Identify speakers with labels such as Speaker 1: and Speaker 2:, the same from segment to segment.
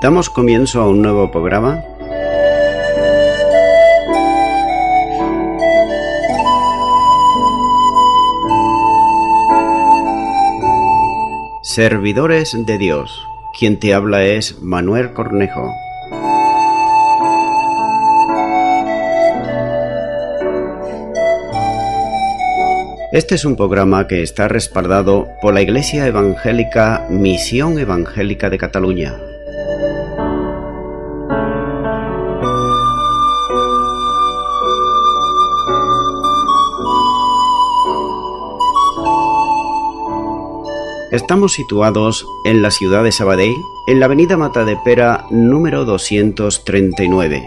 Speaker 1: Damos comienzo a un nuevo programa. Servidores de Dios. Quien te habla es Manuel Cornejo. Este es un programa que está respaldado por la Iglesia Evangélica Misión Evangélica de Cataluña. Estamos situados en la ciudad de Sabadell, en la avenida Matadepera número 239.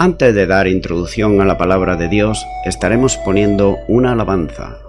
Speaker 1: Antes de dar introducción a la palabra de Dios, estaremos poniendo una alabanza.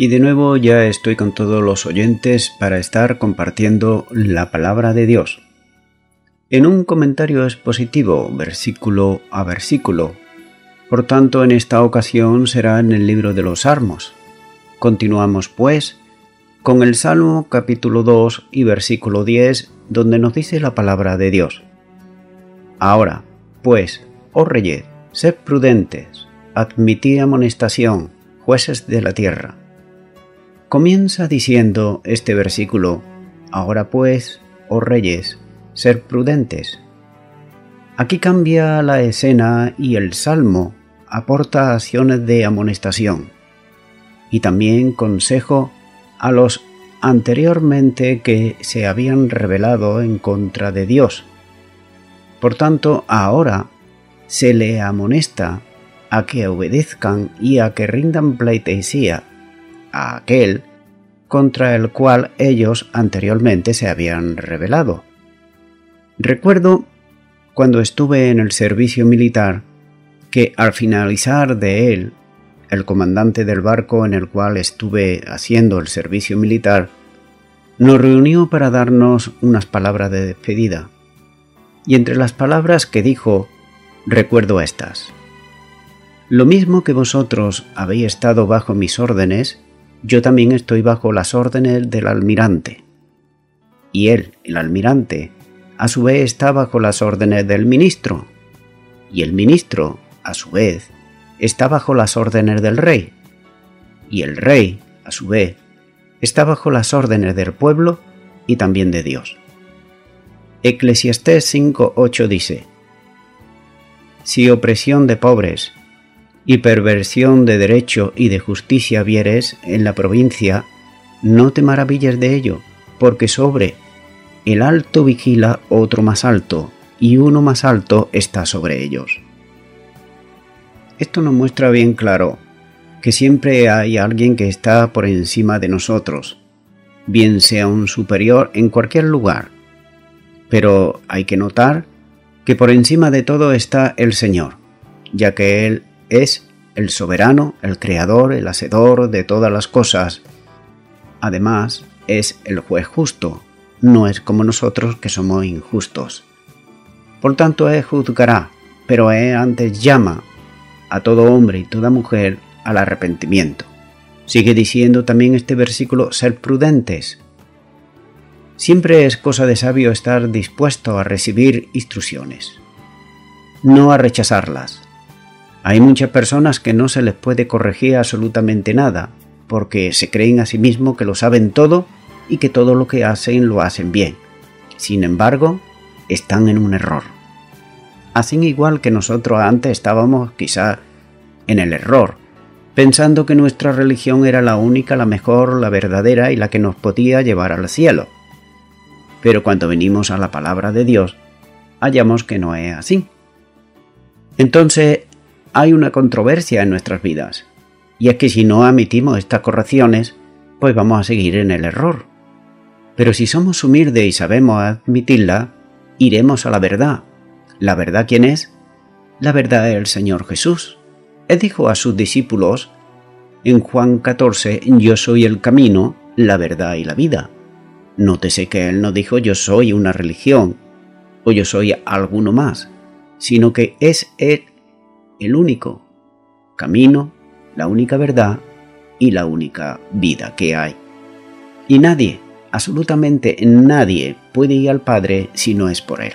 Speaker 1: Y de nuevo ya estoy con todos los oyentes para estar compartiendo la palabra de Dios. En un comentario expositivo, versículo a versículo. Por tanto, en esta ocasión será en el libro de los Salmos. Continuamos, pues, con el Salmo capítulo 2 y versículo 10, donde nos dice la palabra de Dios. Ahora, pues, oh reyes, sed prudentes, admitid amonestación, jueces de la tierra Comienza diciendo este versículo, Ahora pues, oh reyes, ser prudentes. Aquí cambia la escena y el salmo aporta acciones de amonestación y también consejo a los anteriormente que se habían rebelado en contra de Dios. Por tanto, ahora se le amonesta a que obedezcan y a que rindan pleitesía a aquel contra el cual ellos anteriormente se habían rebelado. Recuerdo cuando estuve en el servicio militar que al finalizar de él, el comandante del barco en el cual estuve haciendo el servicio militar nos reunió para darnos unas palabras de despedida. Y entre las palabras que dijo, recuerdo estas. Lo mismo que vosotros habéis estado bajo mis órdenes, yo también estoy bajo las órdenes del almirante. Y él, el almirante, a su vez está bajo las órdenes del ministro. Y el ministro, a su vez, está bajo las órdenes del rey. Y el rey, a su vez, está bajo las órdenes del pueblo y también de Dios. Eclesiastés 5.8 dice, Si opresión de pobres y perversión de derecho y de justicia vieres en la provincia, no te maravilles de ello, porque sobre el alto vigila otro más alto, y uno más alto está sobre ellos. Esto nos muestra bien claro que siempre hay alguien que está por encima de nosotros, bien sea un superior en cualquier lugar. Pero hay que notar que por encima de todo está el Señor, ya que Él es el soberano, el creador, el hacedor de todas las cosas. Además, es el juez justo, no es como nosotros que somos injustos. Por tanto, Él juzgará, pero Él antes llama a todo hombre y toda mujer al arrepentimiento. Sigue diciendo también este versículo, ser prudentes. Siempre es cosa de sabio estar dispuesto a recibir instrucciones, no a rechazarlas. Hay muchas personas que no se les puede corregir absolutamente nada, porque se creen a sí mismos que lo saben todo y que todo lo que hacen lo hacen bien. Sin embargo, están en un error. Hacen igual que nosotros antes estábamos quizá en el error, pensando que nuestra religión era la única, la mejor, la verdadera y la que nos podía llevar al cielo. Pero cuando venimos a la palabra de Dios, hallamos que no es así. Entonces hay una controversia en nuestras vidas, y es que si no admitimos estas correcciones, pues vamos a seguir en el error. Pero si somos humildes y sabemos admitirla, iremos a la verdad. ¿La verdad quién es? La verdad es el Señor Jesús. Él dijo a sus discípulos en Juan 14, yo soy el camino, la verdad y la vida. Nótese que Él no dijo yo soy una religión o yo soy alguno más, sino que es Él el único camino, la única verdad y la única vida que hay. Y nadie, absolutamente nadie, puede ir al Padre si no es por Él.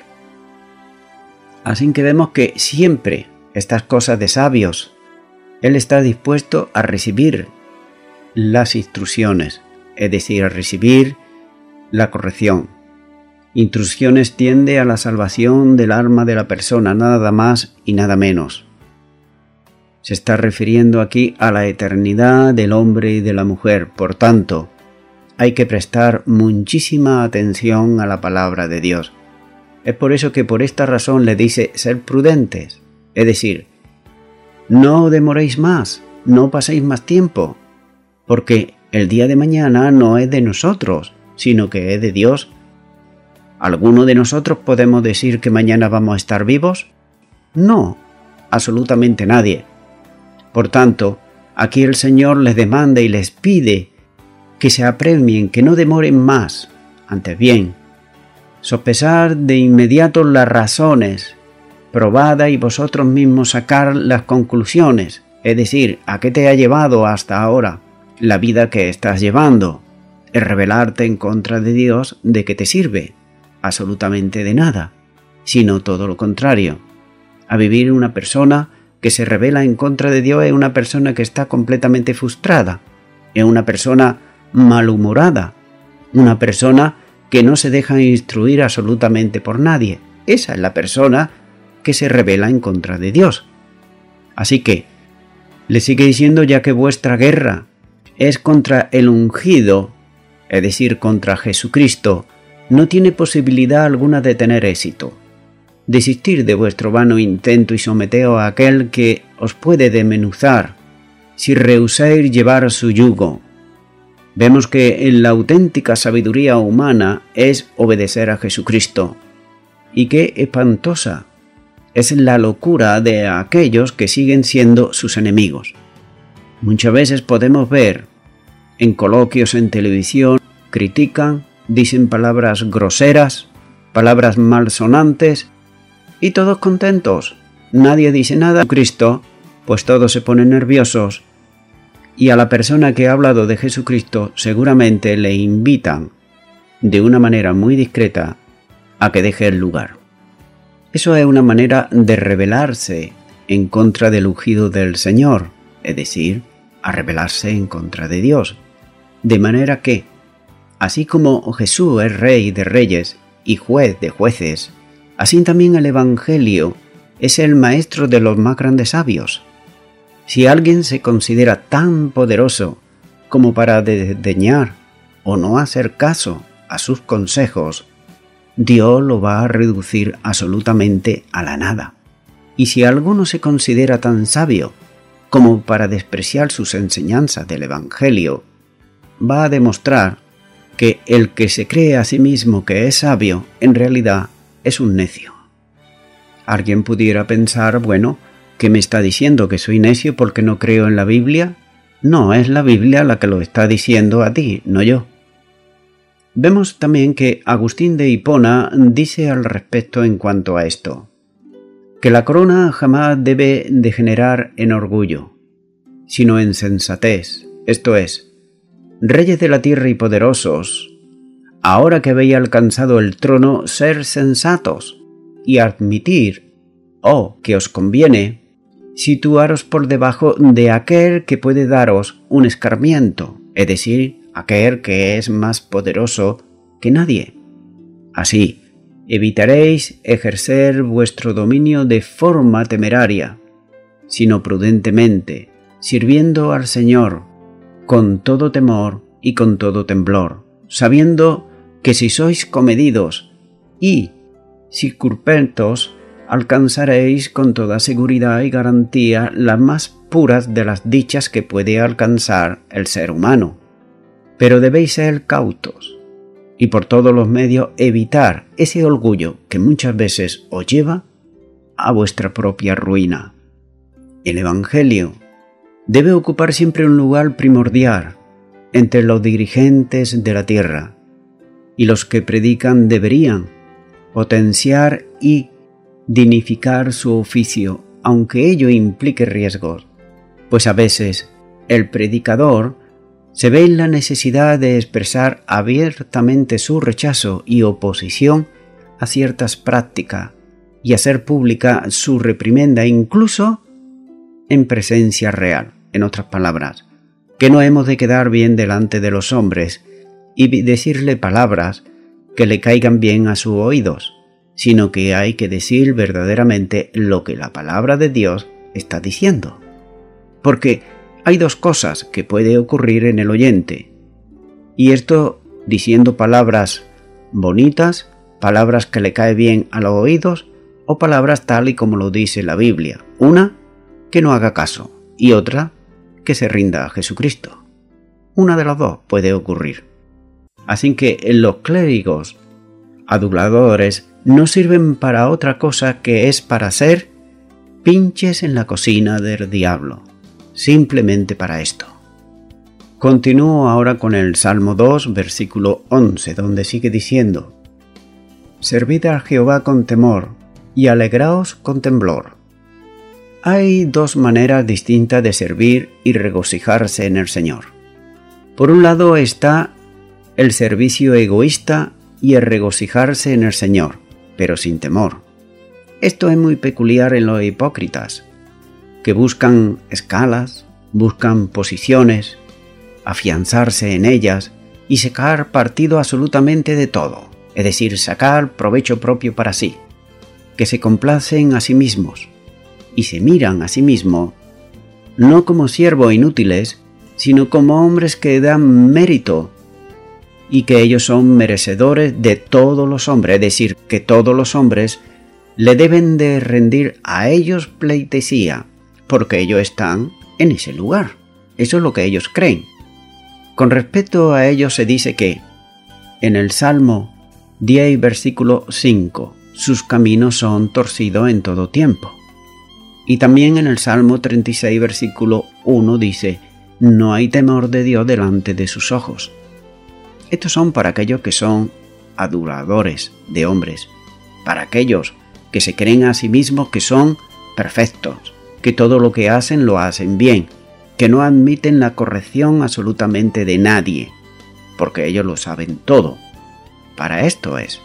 Speaker 1: Así que vemos que siempre estas cosas de sabios, Él está dispuesto a recibir las instrucciones, es decir, a recibir la corrección. Instrucciones tiende a la salvación del alma de la persona, nada más y nada menos. Se está refiriendo aquí a la eternidad del hombre y de la mujer. Por tanto, hay que prestar muchísima atención a la palabra de Dios. Es por eso que por esta razón le dice ser prudentes, es decir, no demoréis más, no paséis más tiempo, porque el día de mañana no es de nosotros, sino que es de Dios. ¿Alguno de nosotros podemos decir que mañana vamos a estar vivos? No, absolutamente nadie. Por tanto, aquí el Señor les demanda y les pide que se apremien, que no demoren más. Antes bien, sopesar de inmediato las razones, probada y vosotros mismos sacar las conclusiones, es decir, a qué te ha llevado hasta ahora la vida que estás llevando. Es rebelarte en contra de Dios, ¿de qué te sirve? Absolutamente de nada, sino todo lo contrario. A vivir una persona que se revela en contra de Dios es una persona que está completamente frustrada, es una persona malhumorada, una persona que no se deja instruir absolutamente por nadie. Esa es la persona que se revela en contra de Dios. Así que, le sigue diciendo ya que vuestra guerra es contra el ungido, es decir, contra Jesucristo, no tiene posibilidad alguna de tener éxito. Desistir de vuestro vano intento y someteos a aquel que os puede demenuzar, si rehusáis llevar su yugo. Vemos que en la auténtica sabiduría humana es obedecer a Jesucristo. Y qué espantosa es la locura de aquellos que siguen siendo sus enemigos. Muchas veces podemos ver en coloquios en televisión, critican, dicen palabras groseras, palabras malsonantes, y todos contentos. Nadie dice nada. Cristo, pues todos se ponen nerviosos, y a la persona que ha hablado de Jesucristo seguramente le invitan, de una manera muy discreta, a que deje el lugar. Eso es una manera de rebelarse en contra del ungido del Señor, es decir, a rebelarse en contra de Dios. De manera que, así como Jesús es rey de reyes y juez de jueces, así también el Evangelio es el maestro de los más grandes sabios. Si alguien se considera tan poderoso como para desdeñar o no hacer caso a sus consejos, Dios lo va a reducir absolutamente a la nada. Y si alguno se considera tan sabio como para despreciar sus enseñanzas del Evangelio, va a demostrar que el que se cree a sí mismo que es sabio, en realidad es un necio. Alguien pudiera pensar, bueno, ¿qué me está diciendo que soy necio porque no creo en la Biblia? No, es la Biblia la que lo está diciendo a ti, no yo. Vemos también que Agustín de Hipona dice al respecto en cuanto a esto, que la corona jamás debe degenerar en orgullo, sino en sensatez, esto es, reyes de la tierra y poderosos, ahora que habéis alcanzado el trono, ser sensatos y admitir, oh, que os conviene, situaros por debajo de aquel que puede daros un escarmiento, es decir, aquel que es más poderoso que nadie. Así, evitaréis ejercer vuestro dominio de forma temeraria, sino prudentemente, sirviendo al Señor con todo temor y con todo temblor, sabiendo que si sois comedidos y circunspectos, alcanzaréis con toda seguridad y garantía las más puras de las dichas que puede alcanzar el ser humano pero debéis ser cautos y por todos los medios evitar ese orgullo que muchas veces os lleva a vuestra propia ruina. El Evangelio debe ocupar siempre un lugar primordial entre los dirigentes de la tierra, y los que predican deberían potenciar y dignificar su oficio, aunque ello implique riesgos, pues a veces el predicador se ve en la necesidad de expresar abiertamente su rechazo y oposición a ciertas prácticas y hacer pública su reprimenda incluso en presencia real. En otras palabras, que no hemos de quedar bien delante de los hombres y decirle palabras que le caigan bien a sus oídos, sino que hay que decir verdaderamente lo que la palabra de Dios está diciendo. Porque hay dos cosas que puede ocurrir en el oyente. Y esto diciendo palabras bonitas, palabras que le cae bien a los oídos, o palabras tal y como lo dice la Biblia. Una, que no haga caso, y otra, que se rinda a Jesucristo. Una de las dos puede ocurrir. Así que los clérigos aduladores no sirven para otra cosa que es para ser pinches en la cocina del diablo. Simplemente para esto. Continúo ahora con el Salmo 2, versículo 11, donde sigue diciendo, Servid a Jehová con temor y alegraos con temblor. Hay dos maneras distintas de servir y regocijarse en el Señor. Por un lado está el servicio egoísta y el regocijarse en el Señor, pero sin temor. Esto es muy peculiar en los hipócritas, que buscan escalas, buscan posiciones, afianzarse en ellas y sacar partido absolutamente de todo, es decir, sacar provecho propio para sí, que se complacen a sí mismos y se miran a sí mismos no como siervos inútiles, sino como hombres que dan mérito y que ellos son merecedores de todos los hombres, es decir, que todos los hombres le deben de rendir a ellos pleitesía, porque ellos están en ese lugar. Eso es lo que ellos creen. Con respecto a ellos se dice que, en el Salmo 10, versículo 5, sus caminos son torcidos en todo tiempo. Y también en el Salmo 36, versículo 1 dice, no hay temor de Dios delante de sus ojos. Estos son para aquellos que son aduladores de hombres, para aquellos que se creen a sí mismos que son perfectos, que todo lo que hacen lo hacen bien, que no admiten la corrección absolutamente de nadie, porque ellos lo saben todo. Para esto es.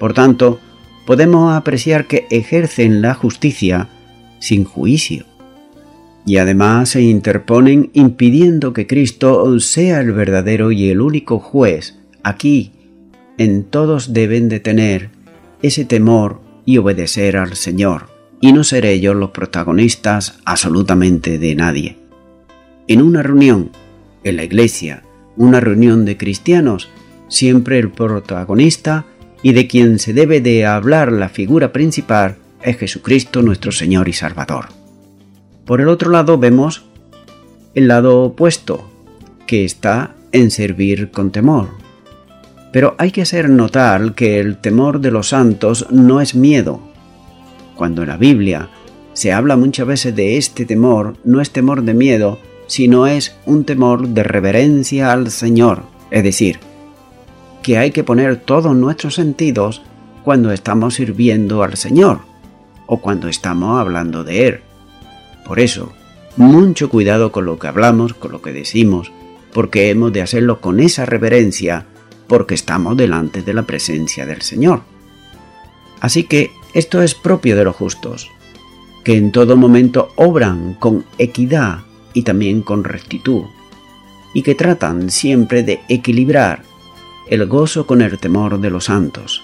Speaker 1: Por tanto, podemos apreciar que ejercen la justicia sin juicio. Y además se interponen impidiendo que Cristo sea el verdadero y el único juez. Aquí, en todos deben de tener ese temor y obedecer al Señor, y no ser ellos los protagonistas absolutamente de nadie. En una reunión, en la iglesia, una reunión de cristianos, siempre el protagonista y de quien se debe de hablar la figura principal es Jesucristo nuestro Señor y Salvador. Por el otro lado vemos el lado opuesto, que está en servir con temor. Pero hay que hacer notar que el temor de los santos no es miedo. Cuando en la Biblia se habla muchas veces de este temor, no es temor de miedo, sino es un temor de reverencia al Señor, es decir, que hay que poner todos nuestros sentidos cuando estamos sirviendo al Señor o cuando estamos hablando de Él. Por eso, mucho cuidado con lo que hablamos, con lo que decimos, porque hemos de hacerlo con esa reverencia, porque estamos delante de la presencia del Señor. Así que esto es propio de los justos, que en todo momento obran con equidad y también con rectitud, y que tratan siempre de equilibrar el gozo con el temor de los santos,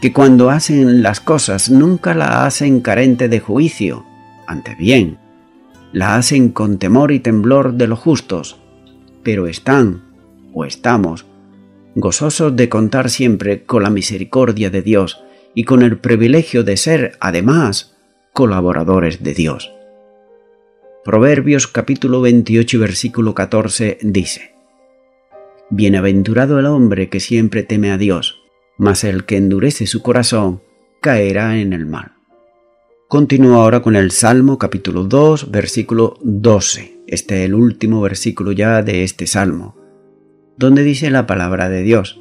Speaker 1: que cuando hacen las cosas nunca la hacen carente de juicio, ante bien, la hacen con temor y temblor de los justos, pero están, o estamos, gozosos de contar siempre con la misericordia de Dios y con el privilegio de ser, además, colaboradores de Dios. Proverbios capítulo 28 versículo 14 dice, Bienaventurado el hombre que siempre teme a Dios, mas el que endurece su corazón caerá en el mal. Continúo ahora con el Salmo capítulo 2 versículo 12. Este es el último versículo ya de este Salmo, donde dice la palabra de Dios.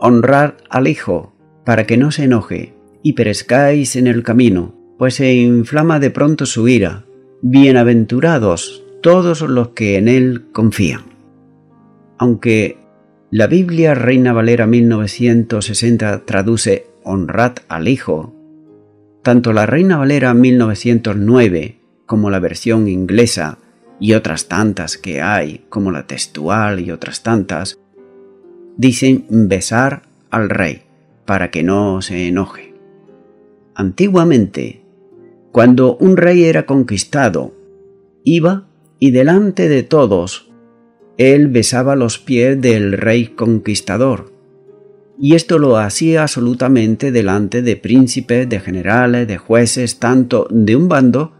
Speaker 1: Honrad al Hijo, para que no se enoje, y perezcáis en el camino, pues se inflama de pronto su ira. Bienaventurados todos los que en él confían. Aunque la Biblia Reina Valera 1960 traduce honrad al Hijo. Tanto la Reina Valera 1909 como la versión inglesa y otras tantas que hay, como la textual y otras tantas, dicen besar al rey para que no se enoje. Antiguamente, cuando un rey era conquistado, iba y delante de todos él besaba los pies del rey conquistador, y esto lo hacía absolutamente delante de príncipes, de generales, de jueces, tanto de un bando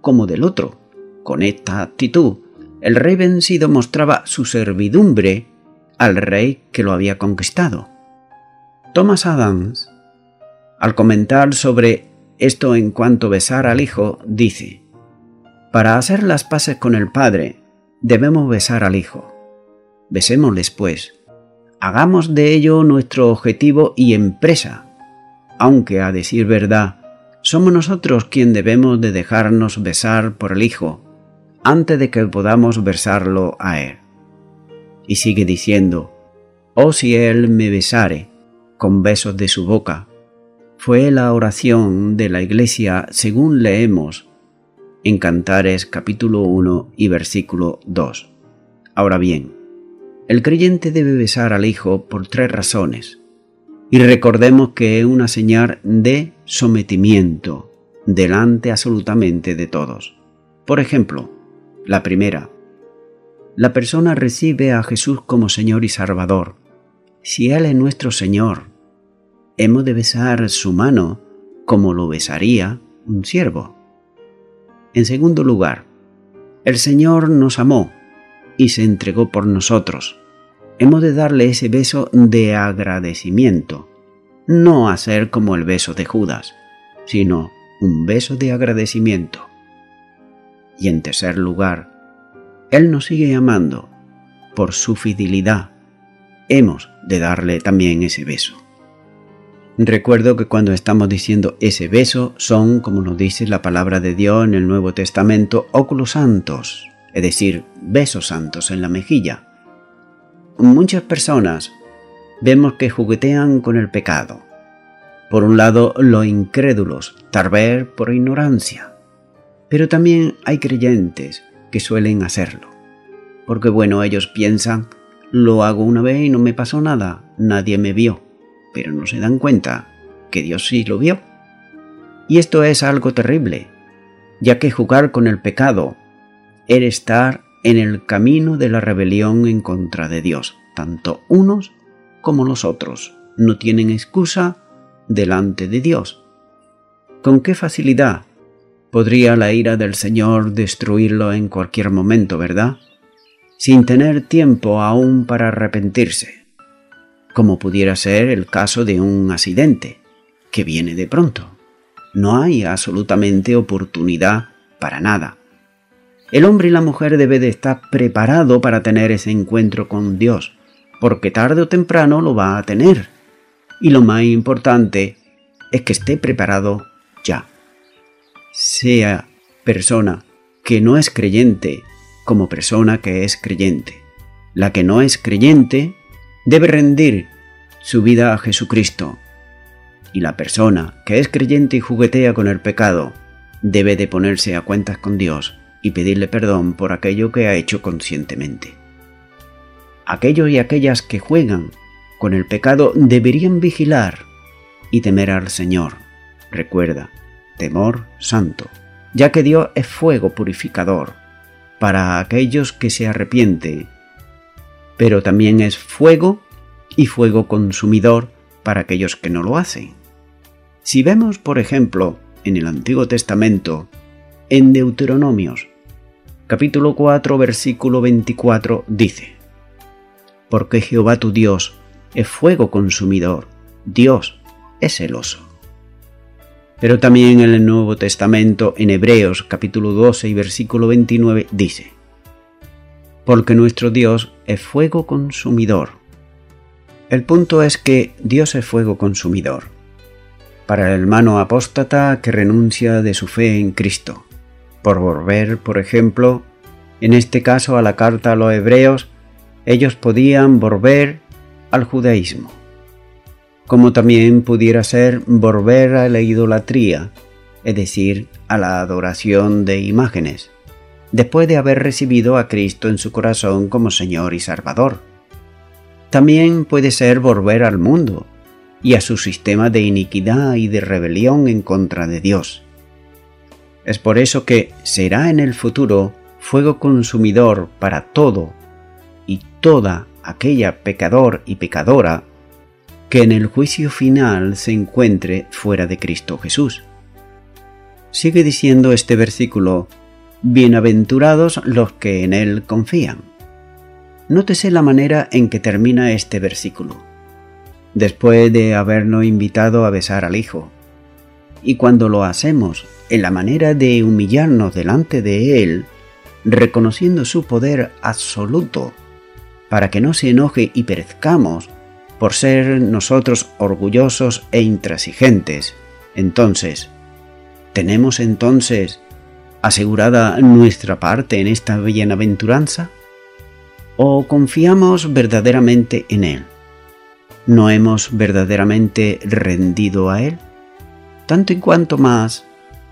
Speaker 1: como del otro, Con esta actitud, el rey vencido mostraba su servidumbre al rey que lo había conquistado. Thomas Adams, al comentar sobre esto en cuanto besar al hijo, dice, Para hacer las paces con el Padre, debemos besar al Hijo. Besémosles, pues. Hagamos de ello nuestro objetivo y empresa, aunque a decir verdad, somos nosotros quien debemos de dejarnos besar por el Hijo antes de que podamos besarlo a Él. Y sigue diciendo, oh si Él me besare con besos de su boca. Fue la oración de la Iglesia según leemos en Cantares capítulo 1 y versículo 2. Ahora bien, el creyente debe besar al Hijo por tres razones. Y recordemos que es una señal de sometimiento delante absolutamente de todos. Por ejemplo, la primera, la persona recibe a Jesús como Señor y Salvador. Si Él es nuestro Señor, hemos de besar su mano como lo besaría un siervo. En segundo lugar, el Señor nos amó y se entregó por nosotros hemos de darle ese beso de agradecimiento, no hacer como el beso de Judas, sino un beso de agradecimiento. Y en tercer lugar, Él nos sigue amando por su fidelidad. Hemos de darle también ese beso. Recuerdo que cuando estamos diciendo ese beso son, como nos dice la palabra de Dios en el Nuevo Testamento, óculos santos, es decir, besos santos en la mejilla muchas personas vemos que juguetean con el pecado. Por un lado, los incrédulos, tal vez por ignorancia, pero también hay creyentes que suelen hacerlo. Porque bueno, ellos piensan, lo hago una vez y no me pasó nada, nadie me vio, pero no se dan cuenta que Dios sí lo vio. Y esto es algo terrible, ya que jugar con el pecado es estar en el camino de la rebelión en contra de Dios. Tanto unos como los otros no tienen excusa delante de Dios. ¿Con qué facilidad podría la ira del Señor destruirlo en cualquier momento, verdad? Sin tener tiempo aún para arrepentirse, como pudiera ser el caso de un accidente, que viene de pronto. No hay absolutamente oportunidad para nada el hombre y la mujer debe de estar preparado para tener ese encuentro con Dios, porque tarde o temprano lo va a tener. Y lo más importante es que esté preparado ya. Sea persona que no es creyente como persona que es creyente. La que no es creyente debe rendir su vida a Jesucristo. Y la persona que es creyente y juguetea con el pecado debe de ponerse a cuentas con Dios y pedirle perdón por aquello que ha hecho conscientemente. Aquellos y aquellas que juegan con el pecado deberían vigilar y temer al Señor. Recuerda, temor santo, ya que Dios es fuego purificador para aquellos que se arrepienten, pero también es fuego y fuego consumidor para aquellos que no lo hacen. Si vemos, por ejemplo, en el Antiguo Testamento, en Deuteronomios, capítulo 4, versículo 24, dice, Porque Jehová tu Dios es fuego consumidor, Dios es celoso. Pero también en el Nuevo Testamento, en Hebreos capítulo 12 y versículo 29, dice, Porque nuestro Dios es fuego consumidor. El punto es que Dios es fuego consumidor. Para el hermano apóstata que renuncia de su fe en Cristo, por volver, por ejemplo, en este caso a la carta a los hebreos, ellos podían volver al judaísmo, como también pudiera ser volver a la idolatría, es decir, a la adoración de imágenes, después de haber recibido a Cristo en su corazón como Señor y Salvador. También puede ser volver al mundo y a su sistema de iniquidad y de rebelión en contra de Dios es por eso que será en el futuro fuego consumidor para todo y toda aquella pecador y pecadora que en el juicio final se encuentre fuera de Cristo Jesús. Sigue diciendo este versículo Bienaventurados los que en Él confían. Nótese la manera en que termina este versículo. Después de habernos invitado a besar al Hijo, y cuando lo hacemos en la manera de humillarnos delante de Él, reconociendo su poder absoluto, para que no se enoje y perezcamos por ser nosotros orgullosos e intransigentes, entonces, ¿tenemos entonces asegurada nuestra parte en esta bienaventuranza? ¿O confiamos verdaderamente en Él? ¿No hemos verdaderamente rendido a Él? Tanto en cuanto más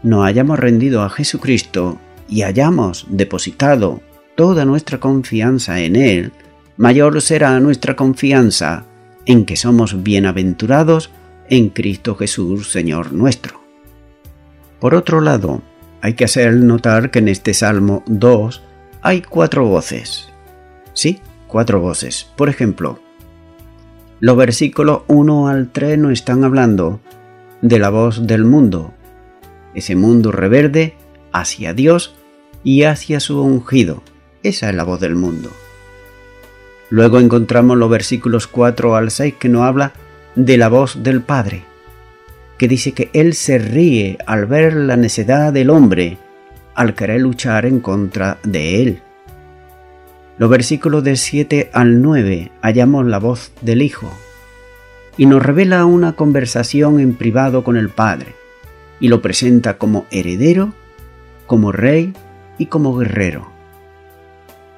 Speaker 1: no hayamos rendido a Jesucristo y hayamos depositado toda nuestra confianza en Él, mayor será nuestra confianza en que somos bienaventurados en Cristo Jesús, Señor nuestro. Por otro lado, hay que hacer notar que en este Salmo 2 hay cuatro voces. Sí, cuatro voces. Por ejemplo, los versículos 1 al 3 nos están hablando de la voz del mundo, ese mundo reverde hacia Dios y hacia su ungido. Esa es la voz del mundo. Luego encontramos los versículos 4 al 6 que nos habla de la voz del Padre, que dice que Él se ríe al ver la necedad del hombre, al querer luchar en contra de Él. Los versículos de 7 al 9 hallamos la voz del Hijo, y nos revela una conversación en privado con el Padre, y lo presenta como heredero, como rey y como guerrero.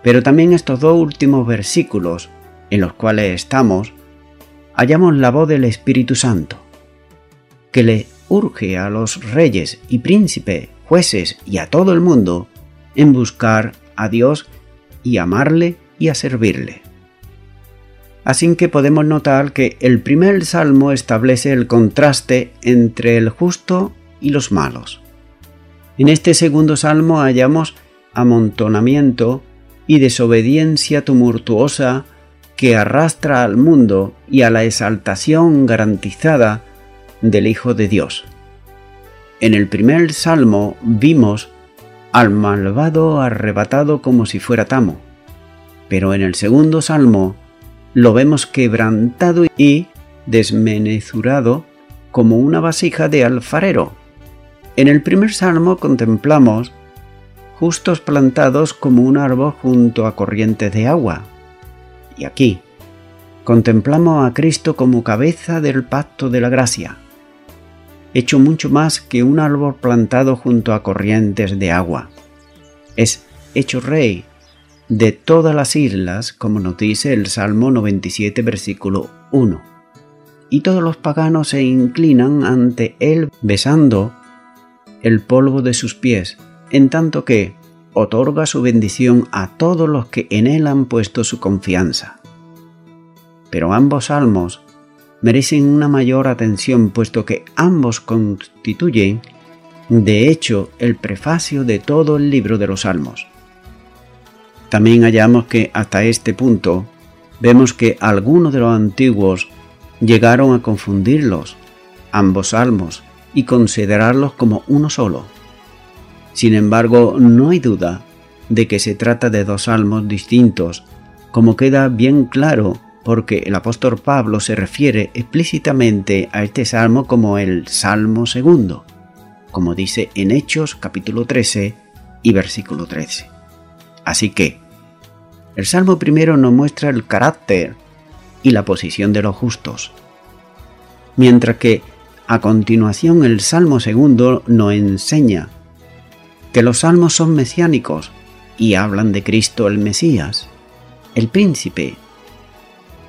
Speaker 1: Pero también estos dos últimos versículos, en los cuales estamos, hallamos la voz del Espíritu Santo, que le urge a los reyes y príncipes, jueces y a todo el mundo en buscar a Dios y amarle y a servirle. Así que podemos notar que el primer salmo establece el contraste entre el justo y los malos. En este segundo salmo hallamos amontonamiento y desobediencia tumultuosa que arrastra al mundo y a la exaltación garantizada del Hijo de Dios. En el primer salmo vimos al malvado arrebatado como si fuera tamo, pero en el segundo salmo lo vemos quebrantado y desmenezurado como una vasija de alfarero. En el primer salmo contemplamos justos plantados como un árbol junto a corrientes de agua, y aquí contemplamos a Cristo como cabeza del pacto de la gracia, hecho mucho más que un árbol plantado junto a corrientes de agua. Es hecho rey de todas las islas, como nos dice el Salmo 97, versículo 1. Y todos los paganos se inclinan ante él besando el polvo de sus pies, en tanto que, otorga su bendición a todos los que en Él han puesto su confianza. Pero ambos salmos merecen una mayor atención puesto que ambos constituyen, de hecho, el prefacio de todo el libro de los salmos. También hallamos que hasta este punto vemos que algunos de los antiguos llegaron a confundirlos, ambos salmos, y considerarlos como uno solo sin embargo, no hay duda de que se trata de dos salmos distintos, como queda bien claro porque el apóstol Pablo se refiere explícitamente a este salmo como el Salmo segundo, como dice en Hechos capítulo 13 y versículo 13. Así que, el Salmo primero nos muestra el carácter y la posición de los justos, mientras que a continuación el Salmo segundo nos enseña que los salmos son mesiánicos y hablan de Cristo el Mesías, el príncipe,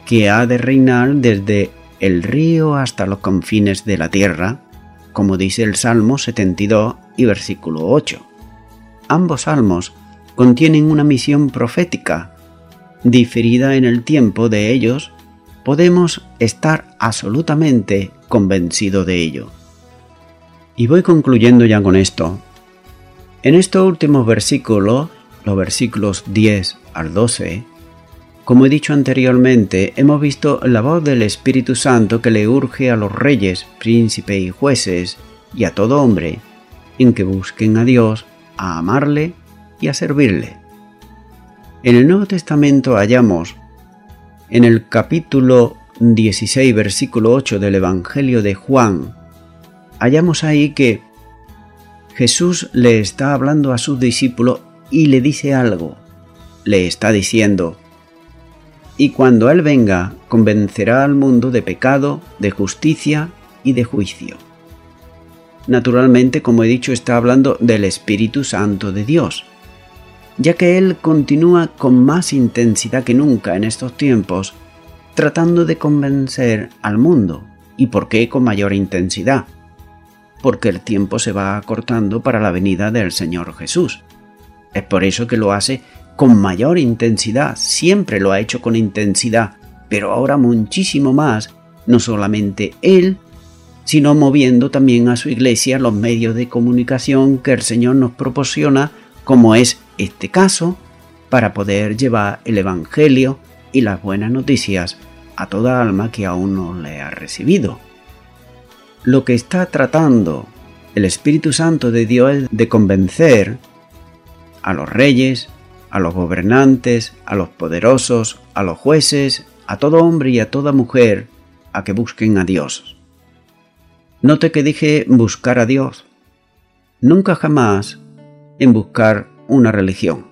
Speaker 1: que ha de reinar desde el río hasta los confines de la tierra, como dice el Salmo 72 y versículo 8. Ambos salmos contienen una misión profética, diferida en el tiempo de ellos, podemos estar absolutamente convencidos de ello. Y voy concluyendo ya con esto, en estos últimos versículos, los versículos 10 al 12, como he dicho anteriormente, hemos visto la voz del Espíritu Santo que le urge a los reyes, príncipes y jueces, y a todo hombre, en que busquen a Dios, a amarle y a servirle. En el Nuevo Testamento hallamos en el capítulo 16, versículo 8 del Evangelio de Juan, hallamos ahí que Jesús le está hablando a sus discípulos y le dice algo. Le está diciendo, y cuando Él venga, convencerá al mundo de pecado, de justicia y de juicio. Naturalmente, como he dicho, está hablando del Espíritu Santo de Dios, ya que Él continúa con más intensidad que nunca en estos tiempos, tratando de convencer al mundo. ¿Y por qué con mayor intensidad? Porque el tiempo se va acortando para la venida del Señor Jesús. Es por eso que lo hace con mayor intensidad, siempre lo ha hecho con intensidad, pero ahora muchísimo más, no solamente Él, sino moviendo también a su iglesia los medios de comunicación que el Señor nos proporciona, como es este caso, para poder llevar el Evangelio y las buenas noticias a toda alma que aún no le ha recibido. Lo que está tratando el Espíritu Santo de Dios es de convencer a los reyes, a los gobernantes, a los poderosos, a los jueces, a todo hombre y a toda mujer, a que busquen a Dios. Note que dije buscar a Dios, nunca jamás en buscar una religión.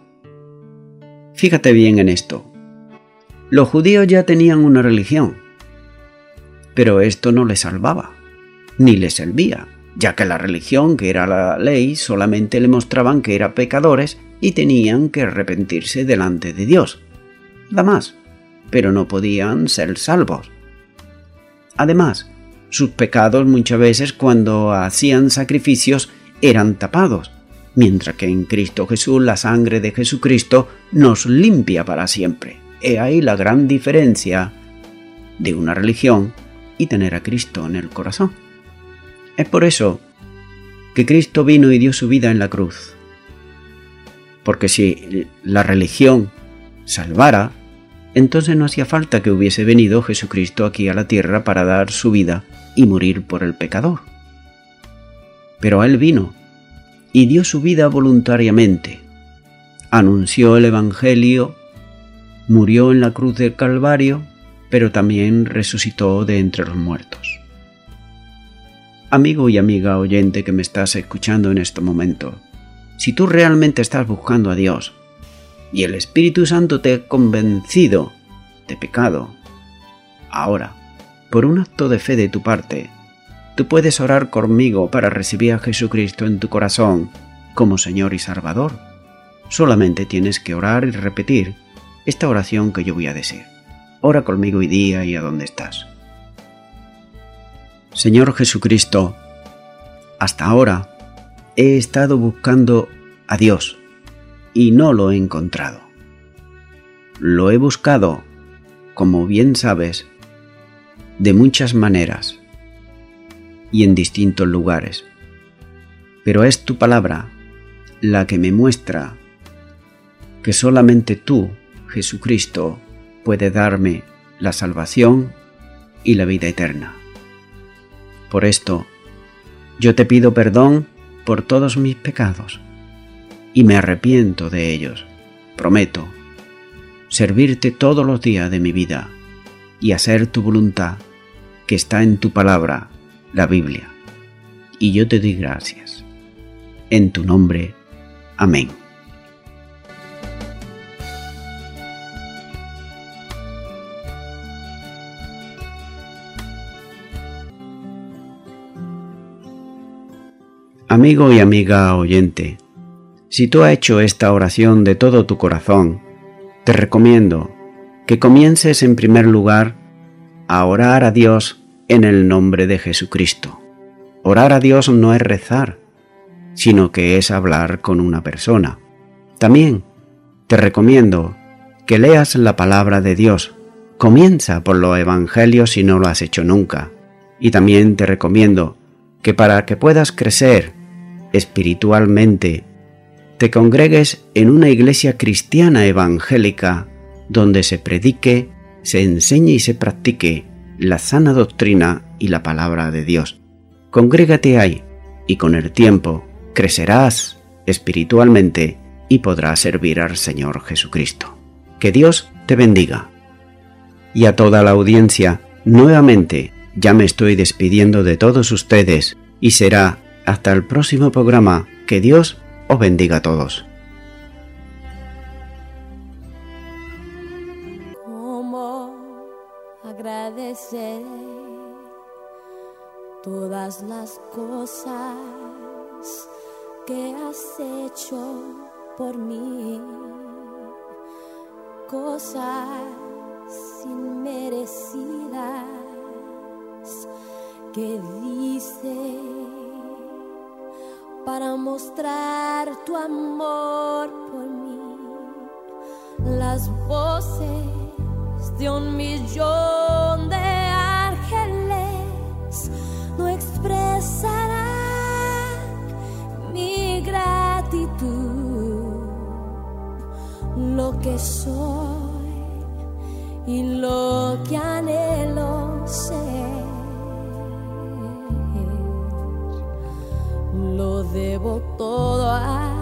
Speaker 1: Fíjate bien en esto. Los judíos ya tenían una religión, pero esto no les salvaba, ni les servía, ya que la religión, que era la ley, solamente le mostraban que eran pecadores y tenían que arrepentirse delante de Dios. Nada pero no podían ser salvos. Además, sus pecados muchas veces cuando hacían sacrificios eran tapados, mientras que en Cristo Jesús la sangre de Jesucristo nos limpia para siempre. He ahí la gran diferencia de una religión y tener a Cristo en el corazón. Es por eso que Cristo vino y dio su vida en la cruz, porque si la religión salvara, entonces no hacía falta que hubiese venido Jesucristo aquí a la tierra para dar su vida y morir por el pecador. Pero Él vino y dio su vida voluntariamente, anunció el Evangelio, murió en la cruz del Calvario, pero también resucitó de entre los muertos. Amigo y amiga oyente que me estás escuchando en este momento, si tú realmente estás buscando a Dios y el Espíritu Santo te ha convencido de pecado, ahora, por un acto de fe de tu parte, tú puedes orar conmigo para recibir a Jesucristo en tu corazón como Señor y Salvador. Solamente tienes que orar y repetir esta oración que yo voy a decir. Ora conmigo y día y a dónde estás. Señor Jesucristo, hasta ahora he estado buscando a Dios y no lo he encontrado. Lo he buscado, como bien sabes, de muchas maneras y en distintos lugares. Pero es tu palabra la que me muestra que solamente tú, Jesucristo, puede darme la salvación y la vida eterna. Por esto, yo te pido perdón por todos mis pecados y me arrepiento de ellos. Prometo servirte todos los días de mi vida y hacer tu voluntad que está en tu palabra, la Biblia. Y yo te doy gracias. En tu nombre. Amén. Amigo y amiga oyente, si tú has hecho esta oración de todo tu corazón, te recomiendo que comiences en primer lugar a orar a Dios en el nombre de Jesucristo. Orar a Dios no es rezar, sino que es hablar con una persona. También te recomiendo que leas la palabra de Dios. Comienza por los evangelios si no lo has hecho nunca. Y también te recomiendo que para que puedas crecer espiritualmente, te congregues en una iglesia cristiana evangélica donde se predique, se enseñe y se practique la sana doctrina y la palabra de Dios. Congrégate ahí y con el tiempo crecerás espiritualmente y podrás servir al Señor Jesucristo. Que Dios te bendiga. Y a toda la audiencia, nuevamente, ya me estoy despidiendo de todos ustedes y será hasta el próximo programa. Que Dios os bendiga a todos.
Speaker 2: Todas las cosas que has hecho por mí, cosas inmerecidas que dice para mostrar tu amor por mí, las voces de un millón de expresará mi gratitud, lo que soy y lo que anhelo ser. Lo debo todo a